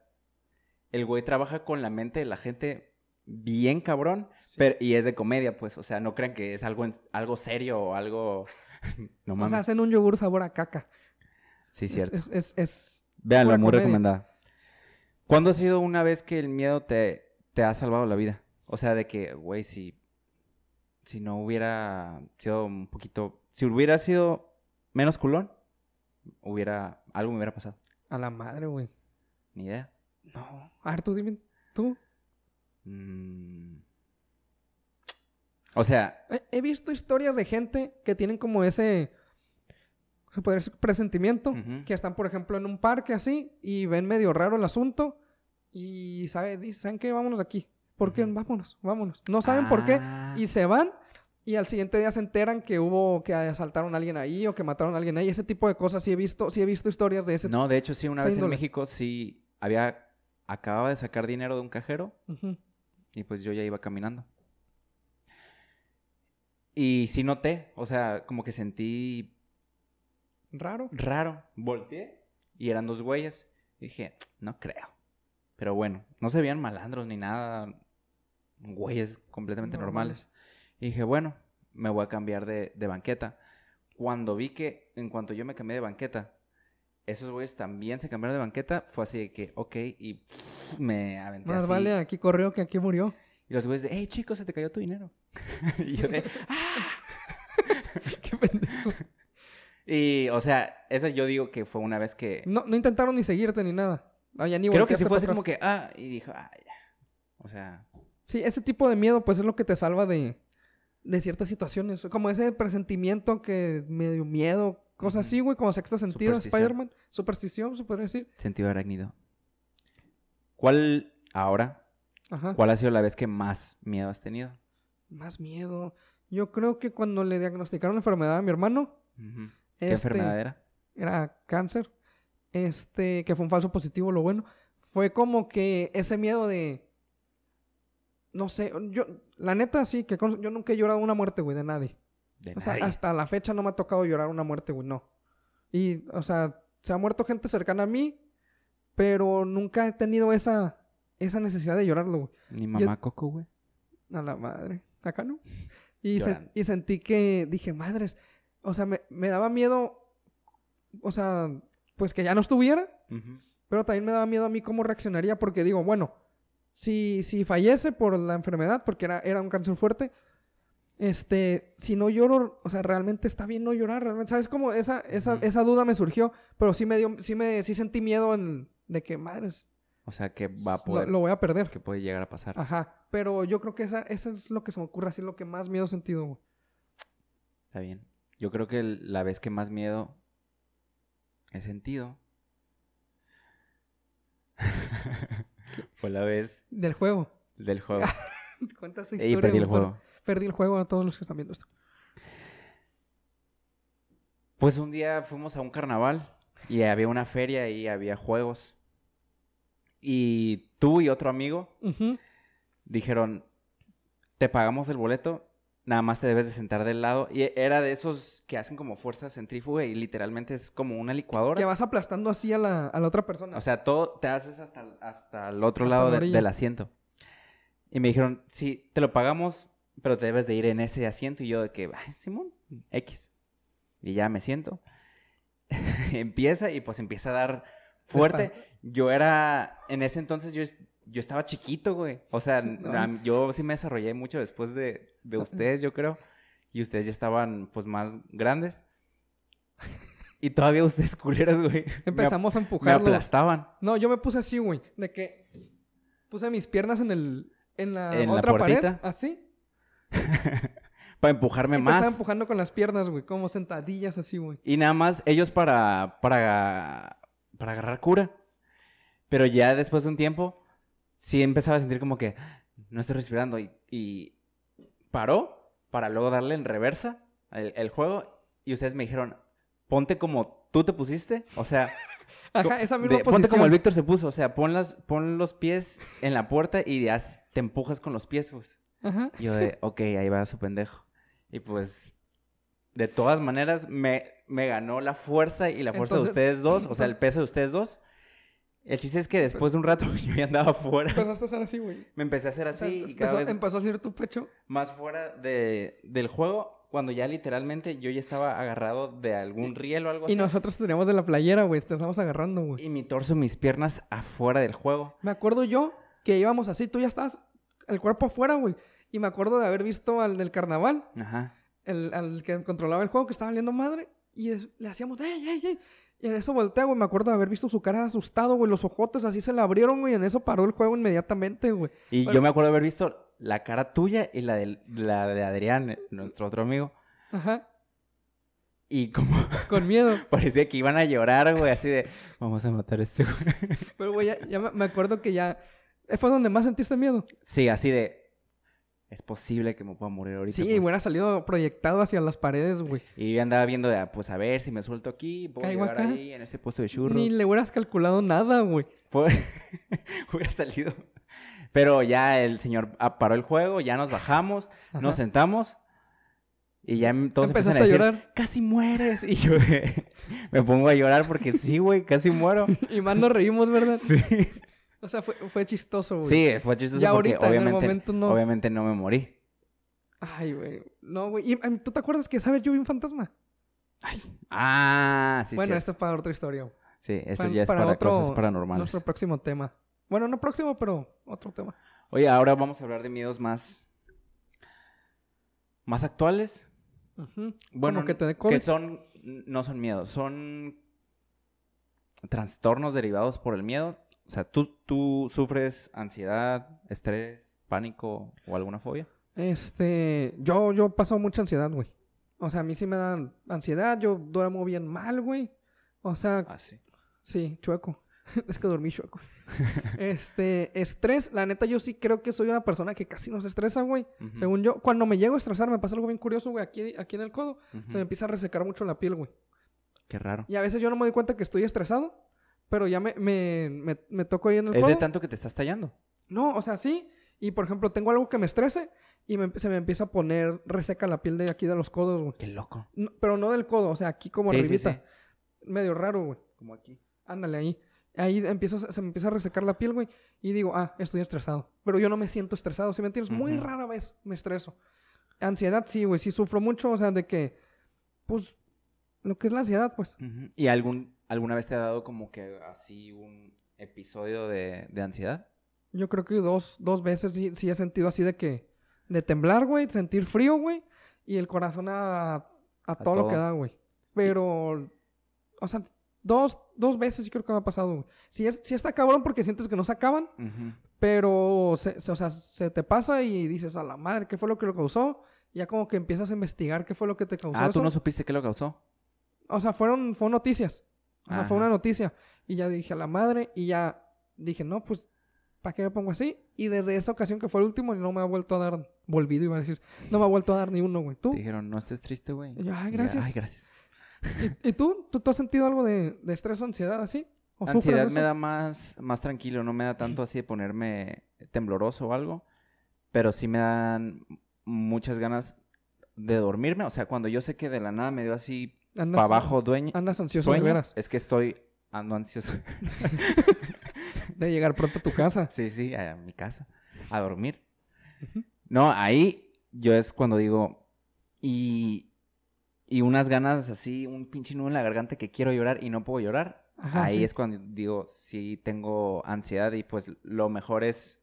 el güey trabaja con la mente de la gente bien cabrón, pero, y es de comedia, pues, o sea, no crean que es algo, en- algo serio o algo... no O mames. sea, hacen un yogur sabor a caca. sí, Es- cierto. Es, es, es- Véanlo, pura muy comedia. recomendada. ¿Cuándo ha sido una vez que el miedo te, te ha salvado la vida? O sea, de que, güey, si, si no hubiera sido un poquito... Si hubiera sido menos culón, hubiera... Algo me hubiera pasado. a la madre, güey. Ni idea. No. A ver, tú dime. Tú. Mm. O sea, He, he visto historias de gente que tienen como ese. Se puede decir presentimiento. Que están, por ejemplo, en un parque así y ven medio raro el asunto. Y sabe, dicen, ¿saben qué? Vámonos aquí. ¿Por qué? Vámonos, vámonos. No saben por qué. ah, Y se van. Y al siguiente día se enteran que hubo, que asaltaron a alguien ahí o que mataron a alguien ahí. Ese tipo de cosas. Sí he visto, sí he visto historias de ese No, de hecho, sí, una vez en. México sí había... Acababa de sacar dinero de un cajero y pues yo ya iba caminando. Y sí noté, o sea, como que sentí Raro. raro. Volteé y eran dos güeyes. Dije, no creo. Pero bueno, no se veían malandros ni nada. Güeyes completamente Normales. normales. Y dije, bueno, me voy a cambiar de, de banqueta. Cuando vi que en cuanto yo me cambié de banqueta, esos güeyes también se cambiaron de banqueta, fue así de que, ok, y me aventé Más así. vale aquí corrió que aquí murió. Y los güeyes de, hey, chicos, se te cayó tu dinero. y yo de, Qué pendejo. y, o sea, eso yo digo que fue una vez que... No, no intentaron ni seguirte ni nada. Ah, ya ni Creo que sí fue así como que, ah, y dijo, ah, ya. O sea, Sí, ese tipo de miedo, pues es lo que te salva de, de ciertas situaciones. Como ese presentimiento que medio miedo, cosas así, güey, como sexto sentido. Spider-Man. Superstición, se podría decir. sentido arácnido. ¿Cuál, ahora, Ajá. cuál ha sido la vez que más miedo has tenido? Más miedo. Yo creo que cuando le diagnosticaron la enfermedad a mi hermano. ¿Qué este, enfermedad era? era cáncer, este, que fue un falso positivo, lo bueno, fue como que ese miedo de, no sé, yo, la neta sí, que con- yo nunca he llorado una muerte, güey, de nadie. De O sea, hasta la fecha no me ha tocado llorar una muerte, güey, no. Y, o sea, se ha muerto gente cercana a mí, pero nunca he tenido esa, esa necesidad de llorarlo, güey. Ni mamá Coco, güey. A la madre. Acá no. Y, se- y sentí que dije, madres, o sea, me, me daba miedo, o sea, pues que ya no estuviera, pero también me daba miedo a mí cómo reaccionaría, porque digo, bueno, si, si fallece por la enfermedad, porque era, era un cáncer fuerte, este, si no lloro, o sea, realmente está bien no llorar, realmente, ¿sabes cómo? Esa, esa, esa duda me surgió, pero sí me dio, sí me, sí sentí miedo en, de que, madres, O sea, que va a poder, lo voy a perder. que puede llegar a pasar. Ajá, pero yo creo que esa, eso es lo que se me ocurre, así lo que más miedo he sentido, güey. Está bien. Yo creo que la vez que más miedo he sentido fue la vez Del juego. del juego. Cuenta y historia. perdí el juego. Perdí el juego a todos los que están viendo esto. Pues un día fuimos a un carnaval y había una feria y había juegos. Y tú y otro amigo dijeron, te pagamos el boleto, nada más te debes de sentar del lado. Y era de esos que hacen como fuerza centrífuga y literalmente es como una licuadora. Que vas aplastando así a la, a la otra persona. O sea, todo te haces hasta, hasta el otro Hasta lado la de- del asiento. Y me dijeron, sí, te lo pagamos, pero te debes de ir en ese asiento. Y yo de que, Simón, X. Y ya me siento. empieza y pues empieza a dar fuerte. Yo era, en ese entonces yo, yo estaba chiquito, güey. O sea, No. yo sí me desarrollé mucho después de, de ustedes, yo creo. Y ustedes ya estaban pues más grandes. Y todavía ustedes culeros, güey. me Empezamos a Me empujarlo. aplastaban. No, yo me puse así, güey. De que puse mis piernas en el en la ¿En la otra pared, así. Para empujarme y te estaba más. empujando con las piernas, güey, como sentadillas así, güey. Y nada más ellos para, para, para agarrar cura. Pero ya después de un tiempo, sí empezaba a sentir como que no estoy respirando. Y, y paró para luego darle en reversa el, el juego. Y ustedes me dijeron, ponte como tú te pusiste. O sea, Ajá, esa misma de- posición. ponte como el Víctor se puso, o sea, pon, las, pon los pies en la puerta y ya te empujas con los pies, pues. Ajá. Y yo de, ok, ahí va su pendejo. Y pues, de todas maneras, me, me ganó la fuerza y la fuerza Entonces- de ustedes dos, o sea, el peso de ustedes dos. El chiste es que después de un rato yo ya andaba fuera. Empezaste a hacer así, güey. Me empecé a hacer O sea, así y cada empezó, vez empezó a hacer tu pecho. más fuera de, del juego, cuando ya literalmente yo ya estaba agarrado de algún riel o algo así. Y nosotros teníamos de la playera, güey. Te estamos agarrando, güey. Y mi torso, mis piernas afuera del juego. Me acuerdo yo que íbamos así. Tú ya estabas el cuerpo afuera, güey. Y me acuerdo de haber visto al del carnaval. Ajá. el, al que controlaba el juego que estaba valiendo madre y le hacíamos ¡ey, ey, ey! Y en eso voltea, güey. Me acuerdo de haber visto su cara asustado, güey. Los ojotes así se le abrieron, güey. Y en eso paró el juego inmediatamente, güey. Y Bueno. yo me acuerdo de haber visto la cara tuya y la de, la de Adrián, nuestro otro amigo. Ajá. Y como Con miedo. parecía que iban a llorar, güey, así de, vamos a matar a este güey. Pero, güey, ya, ya me, acuerdo que ya... ¿Fue donde más sentiste miedo? Sí, así de, es posible que me pueda morir ahorita. Sí, pues". hubiera salido proyectado hacia las paredes, güey. Y yo andaba viendo, de, pues a ver si me suelto aquí, puedo Caigo llegar acá. ahí en ese puesto de churros. Ni le hubieras calculado nada, güey. Fue... hubiera salido. Pero ya el señor ah, paró el juego, ya nos bajamos, Ajá. nos sentamos y ya em- todos Empezaste a a decir, llorar. casi mueres. Y yo me pongo a llorar porque sí, güey, casi muero. Y más nos reímos, ¿verdad? Sí. O sea, fue, fue chistoso, güey. Sí, fue chistoso Ya porque ahorita, en el obviamente, momento, no. obviamente no me morí. Ay, güey. No, güey. ¿Y, em, ¿Tú te acuerdas que, sabes, yo vi un fantasma? Ah, sí, bueno, esto es para otra historia. güey. Sí, eso Para- ya es para para, otro- cosas paranormales. Nuestro próximo tema. Bueno, no próximo, pero otro tema. Oye, ahora vamos a hablar de miedos más... Más actuales. Ujú. Bueno, que te que son, no son miedos, son trastornos derivados por el miedo. O sea, ¿tú, tú sufres ansiedad, estrés, pánico o alguna fobia? Este, yo, yo paso mucha ansiedad, güey. O sea, a mí sí me dan ansiedad, yo duermo bien mal, güey. O sea, Ah, sí. sí, chueco. es que dormí chueco. este, estrés, la neta, yo sí creo que soy una persona que casi no se estresa, güey. Según yo, cuando me llego a estresar, me pasa algo bien curioso, güey, aquí, aquí en el codo. Se me empieza a resecar mucho la piel, güey. Qué raro. Y a veces yo no me doy cuenta que estoy estresado, pero ya me, me, me, me toco ahí en el Es codo. de tanto que te estás tallando. No, o sea, sí. Y por ejemplo, tengo algo que me estrese y me- se me empieza a poner reseca la piel de aquí de los codos, güey. Qué loco. No, pero no del codo, o sea, aquí como Sí, sí, arribita. sí. Medio raro, güey. Como aquí. Ándale ahí. Ahí empiezo, se me empieza a resecar la piel, güey. Y digo, ah, estoy estresado. Pero yo no me siento estresado, ¿sí me entiendes? Muy rara vez me estreso. Ansiedad, sí, güey, sí sufro mucho, o sea, de que, pues, lo que es la ansiedad, pues. ¿Y algún, alguna vez te ha dado como que así un episodio de, de ansiedad? Yo creo que dos, dos veces sí, sí he sentido así de que, de temblar, güey, sentir frío, güey, y el corazón a, a, todo, lo que da, güey. Pero, o sea, dos, dos veces sí creo que me ha pasado, güey. Sí, es, sí está cabrón porque sientes que no se acaban, pero, se, se- o sea, se te pasa y dices, a la madre, ¿qué fue lo que lo causó? Ya como que empiezas a investigar qué fue lo que te causó Ah, ¿tú no supiste qué lo causó? O sea, fueron, fueron noticias. O sea, fue Ajá. una noticia. Y ya dije a la madre y ya dije, no, pues, ¿para qué me pongo así? Y desde esa ocasión que fue el último, no me ha vuelto a dar, volvido iba a decir, no me ha vuelto a dar ni uno, güey. ¿Tú? Te dijeron, no estés triste, güey. Y yo, ay, gracias. Ay, gracias. ¿Y, y tú? ¿tú? tú has sentido algo de, de estrés o ansiedad así? ¿O Ansiedad me da más, más tranquilo, no me da tanto así de ponerme tembloroso o algo, pero sí me dan muchas ganas de dormirme. O sea, cuando yo sé que de la nada me dio así para abajo dueño, Andas ansioso de sueño, veras es que estoy ando ansioso. de llegar pronto a tu casa. sí, sí, a mi casa, a dormir. No, ahí yo es cuando digo, y, y unas ganas así, un pinche nudo en la garganta que quiero llorar y no puedo llorar. Ajá, Ahí sí. es cuando digo, sí tengo ansiedad y pues lo mejor es...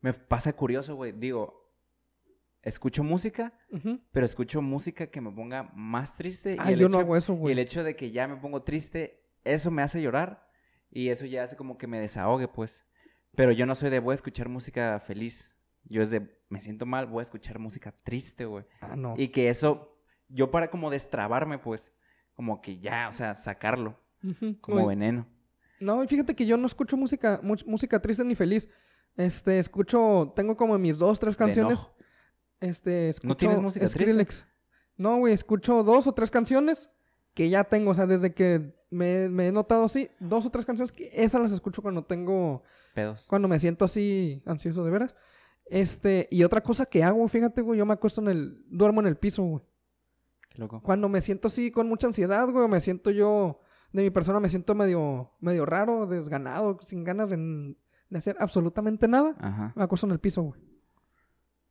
Me pasa curioso, güey. Digo, escucho música, pero escucho música que me ponga más triste. y Ay, el yo hecho, no hago eso, Y el hecho de que ya me pongo triste, eso me hace llorar. Y eso ya hace como que me desahogue, pues. Pero yo no soy de voy a escuchar música feliz. Yo es de me siento mal, voy a escuchar música triste, güey. Ah, no. Y que eso, yo para como destrabarme, pues, como que ya, o sea, sacarlo, como veneno. No, y fíjate que yo no escucho música, música triste ni feliz. Este, escucho, tengo como mis dos, tres canciones. Este, escucho ¿No tienes música triste? Skrillex. No, güey, escucho dos o tres canciones que ya tengo, o sea, desde que me, me he notado así, dos o tres canciones que esas las escucho cuando tengo, Pedos. cuando me siento así ansioso de veras. Este, y otra cosa que hago, fíjate, güey, yo me acuesto en el, duermo en el piso, güey. Qué loco. Cuando me siento así con mucha ansiedad, güey, o me siento yo, de mi persona me siento medio, medio raro, desganado, sin ganas de, de hacer absolutamente nada, Ajá. me acuesto en el piso, güey.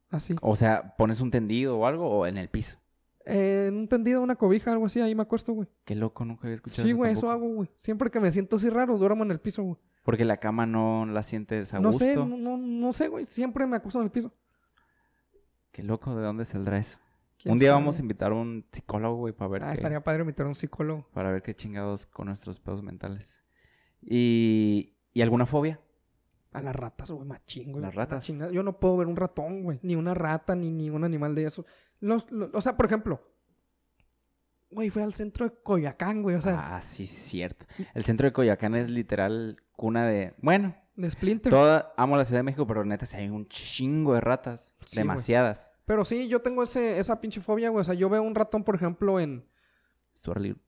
Así. O sea, ¿pones un tendido o algo o en el piso? Eh, en un tendido, una cobija, algo así, ahí me acuesto, güey. Qué loco, nunca había escuchado Sí, güey, eso hago, güey. Siempre que me siento así raro, duermo en el piso, güey. Porque la cama no la sientes a No gusto. sé, no, no, no sé, güey. Siempre me acuesto en el piso. Qué loco, ¿de dónde saldrá eso? ¿Quién Un día sabe? vamos a invitar a un psicólogo, güey, para ver Ah, qué, estaría padre invitar a un psicólogo. para ver qué chingados con nuestros pedos mentales. Y, ¿y alguna fobia? A las ratas, güey, machín, güey. Las ratas. Yo no puedo ver un ratón, güey. Ni una rata, ni ningún animal de eso. Los, los- o sea, por ejemplo, güey, fui al centro de Coyacán, güey. O sea, ah, sí, cierto. El centro de Coyoacán es literal cuna de... Bueno, de Splinter. toda... amo la Ciudad de México, pero neta, sí hay un chingo de ratas. Sí, güey. demasiadas. Pero sí, yo tengo ese, esa pinche fobia, güey. O sea, yo veo un ratón, por ejemplo, en, Stuart Little.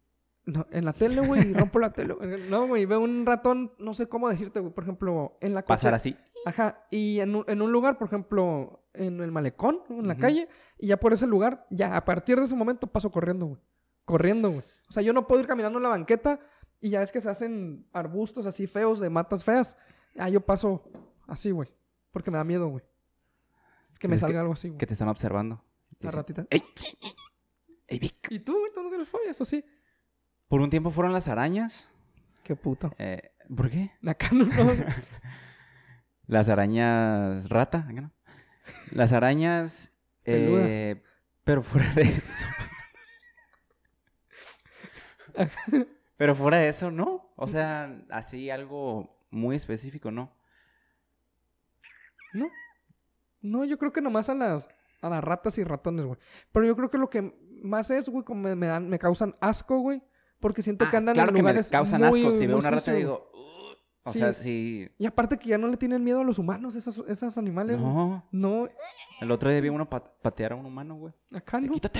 No, en la tele, güey, y rompo la tele. No, güey, veo un ratón, no sé cómo decirte, güey. Por ejemplo, en la coche. Pasar así. Ajá, y en un, en un lugar, por ejemplo, en el malecón, en la calle, y ya por ese lugar, ya a partir de ese momento paso corriendo, güey. Corriendo, güey. O sea, yo no puedo ir caminando en la banqueta y ya ves que se hacen arbustos así feos de matas feas. Ah, yo paso así, güey. Porque me da miedo, güey. Es que me ¿Crees salga algo así, güey. Que te están observando. La ratita. ¡Ey! ¡Ey, Vic! ¿Y tú, güey? ¿Tú no tienes fobia? Eso sí. Por un tiempo fueron las arañas. Qué puto. Eh, ¿Por qué? Acá no. Las arañas rata. Las arañas... Peludas. eh, pero fuera de eso. pero fuera de eso, no. O sea, así algo muy específico, no. ¿No? No, yo creo que nomás a las, a las ratas y ratones, güey. Pero yo creo que lo que más es, güey, como me, me dan, me causan asco, güey. Porque siento que Ah, andan claro en que me lugares causan muy, asco. Si veo una rata digo... O Sí. sea, sí... Y aparte que ya no le tienen miedo a los humanos, esas, esas animales. No. No, El otro día vi uno pat- patear a un humano, güey. acá no. Quítate.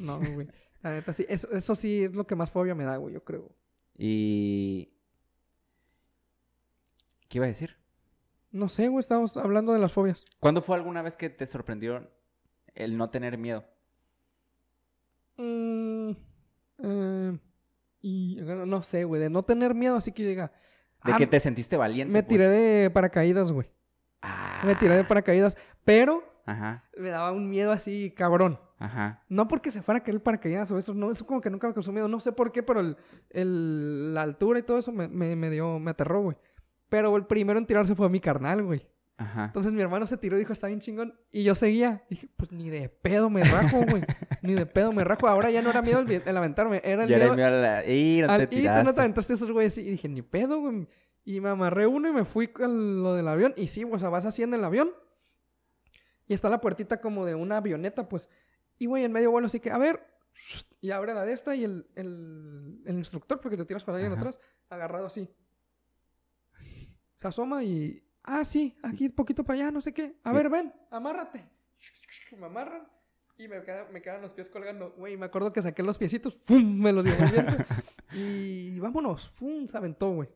No, güey. La neta, sí. Eso, eso sí es lo que más fobia me da, güey, yo creo. Y... ¿Qué iba a decir? No sé, güey, estamos hablando de las fobias. ¿Cuándo fue alguna vez que te sorprendió el no tener miedo? Mm, eh, y no sé, güey, de no tener miedo, así que diga. De ah, que te sentiste valiente. Me pues. tiré de paracaídas, güey. Ah. Me tiré de paracaídas, pero Ajá, me daba un miedo así, cabrón. ajá. No porque se fuera a caer el paracaídas o eso, no, eso como que nunca me causó miedo. No sé por qué, pero el, el- la altura y todo eso me, me, me dio, me aterró, güey. Pero el primero en tirarse fue mi carnal, güey. Ajá. Entonces mi hermano se tiró y dijo, está bien chingón. Y yo seguía. Dije, pues ni de pedo me rajo, güey. ni de pedo me rajo. Ahora ya no era miedo el, el aventarme, era el Ya miedo... la... Y no al- te y tú no tiraste. te aventaste esos güeyes. Y dije, ni pedo, güey. Y me amarré uno y me fui con lo del avión. Y sí, o sea, vas así en el avión. Y está la puertita como de una avioneta, pues. Y, güey, en medio vuelo así que, a ver. Y abre la de esta y el, el, el instructor, porque te tiras con alguien Ajá. atrás, agarrado así. Se asoma y... Ah, sí, aquí poquito para allá, no sé qué. A ver, ven, amárrate. Me amarran y me, queda- me quedan los pies colgando. Güey, me acuerdo que saqué los piecitos, ¡fum! Me los viento. y vámonos, ¡fum! Se aventó, güey.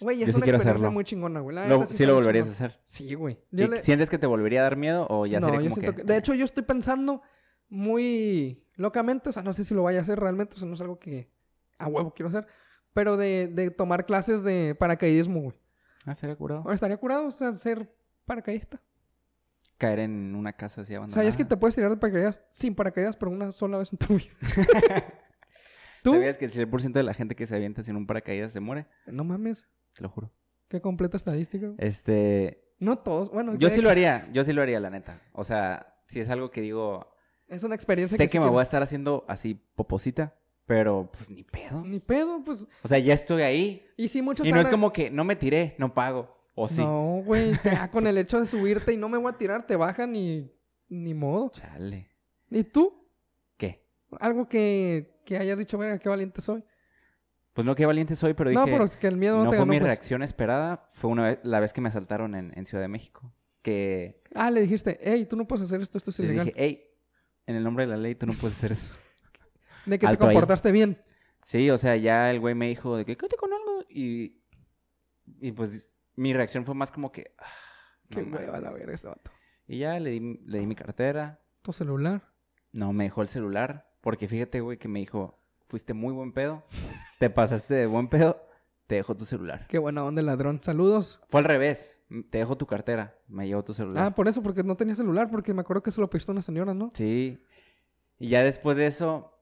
Güey, Yo es sí una quiero experiencia hacerlo. muy chingona, güey. La Lo- neta sí está lo muy volverías a hacer. Sí, güey. ¿Y Yo le- ¿Sientes que te volvería a dar miedo o ya no, sería yo como siento que... que... De hecho, yo estoy pensando muy locamente, o sea, no sé si lo vaya a hacer realmente, o sea, no es algo que a huevo quiero hacer, pero de, de tomar clases de paracaidismo, güey. Ah, sería curado. Ahora estaría curado, o sea, ser paracaidista. Caer en una casa así abandonada. ¿Sabías que te puedes tirar de paracaídas sin paracaídas, pero una sola vez en tu vida? ¿Tú? ¿Sabías que el 100% de la gente que se avienta sin un paracaídas se muere? No mames, Te lo juro. qué completa estadística. Este... No todos, bueno. Yo sí lo haría. Yo sí lo haría, la neta. O sea, si es algo que digo... Es una experiencia Sé que, que, sí me voy a estar haciendo así poposita, pero pues ni pedo. Ni pedo, pues. O sea, ya estoy ahí. Y sí, muchos Y no es como que no me tiré, no pago. O sí. No, güey, te- ah, con el hecho de subirte y no me voy a tirar, te bajan y ni modo. Chale. ¿Y tú? ¿Qué? Algo que, que hayas dicho, venga, qué valiente soy. Pues no, qué valiente soy, pero no, dije... pero es que el miedo no, no te fue ganó, mi pues. reacción esperada. Fue una vez, la vez que me asaltaron en, en Ciudad de México. Que Ah, le dijiste, hey, tú no puedes hacer esto, esto es ilegal. dije, hey, en el nombre de la ley tú no puedes hacer eso. De que te ahí. comportaste bien. Sí, o sea, ya el güey me dijo de que quédate con algo. Y, y pues mi reacción fue más como que. ah, no Qué mames. hueva la verga este vato. Y ya le di, le di mi cartera. Tu celular. No, me dejó el celular. Porque fíjate, güey, que me dijo, fuiste muy buen pedo. Te pasaste de buen pedo. Te dejo tu celular. Qué buena onda ladrón. Saludos. Fue al revés. Te dejo tu cartera. Me llevo tu celular. Ah, por eso, porque no tenía celular, porque me acuerdo que se lo pediste a una señora, ¿no? Sí. Y ya después de eso,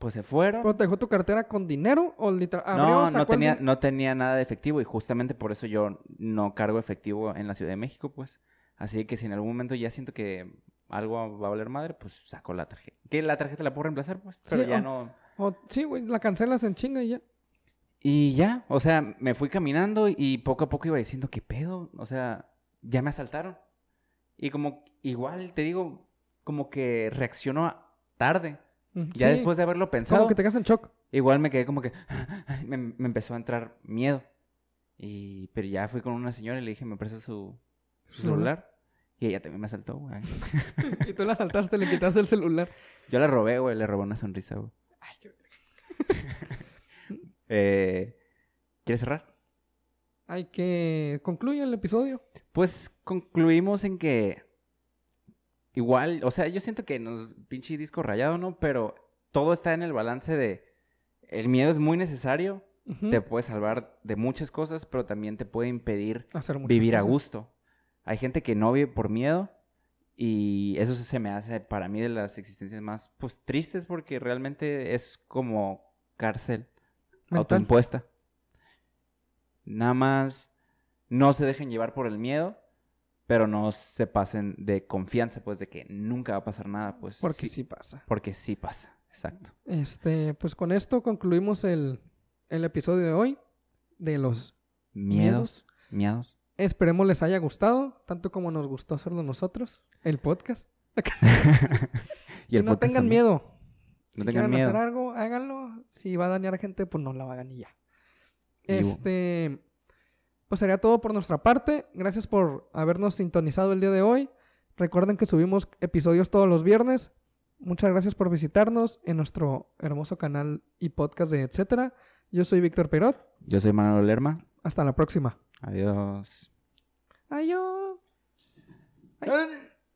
pues se fueron. ¿Pero te dejó tu cartera con dinero o literal? No, no el tenía, no tenía nada de efectivo y justamente por eso yo no cargo efectivo en la Ciudad de México, pues. Así que si en algún momento ya siento que algo va a valer madre, pues saco la tarjeta. Que la tarjeta la puedo reemplazar, pues. Pero Sí, ya o- no. O- sí, güey, la cancelas en chinga y ya. Y ya, o sea, me fui caminando y poco a poco iba diciendo, ¿qué pedo? O sea, ya me asaltaron. Y como, igual, te digo, como que reaccionó tarde. Ya sí, después de haberlo pensado. Como que te quedas en shock. Igual me quedé como que me, me empezó a entrar miedo. Y pero ya fui con una señora y le dije, "¿Me presta su, su ¿Su celular? celular?" Y ella también me asaltó, güey. y tú la saltaste, le quitaste el celular. Yo la robé, güey, le robé una sonrisa, güey. Eh, ¿Quieres cerrar? Hay que concluir el episodio. Pues concluimos en que igual, o sea, yo siento que nos pinche disco rayado, ¿no? Pero todo está en el balance de el miedo es muy necesario, Ujú. te puede salvar de muchas cosas, pero también te puede impedir vivir a cosas. gusto. Hay gente que no vive por miedo y eso se me hace para mí de las existencias más pues tristes porque realmente es como cárcel Mental. autoimpuesta. Nada más no se dejen llevar por el miedo, pero no se pasen de confianza pues de que nunca va a pasar nada, pues Porque sí pasa. porque sí pasa, exacto. Este, pues con esto concluimos el, el episodio de hoy de los Miedos, miedos. Esperemos les haya gustado, tanto como nos gustó hacerlo nosotros, el podcast. y el y no podcast tengan también. miedo. No si tengan quieren miedo. hacer algo, háganlo. Si va a dañar a gente, pues no la hagan y ya. Este, pues sería todo por nuestra parte. Gracias por habernos sintonizado el día de hoy. Recuerden que subimos episodios todos los viernes. Muchas gracias por visitarnos en nuestro hermoso canal y podcast de etcétera. Yo soy Víctor Perot. Yo soy Manuel Lerma. Hasta la próxima. Adiós. Adiós. Adiós.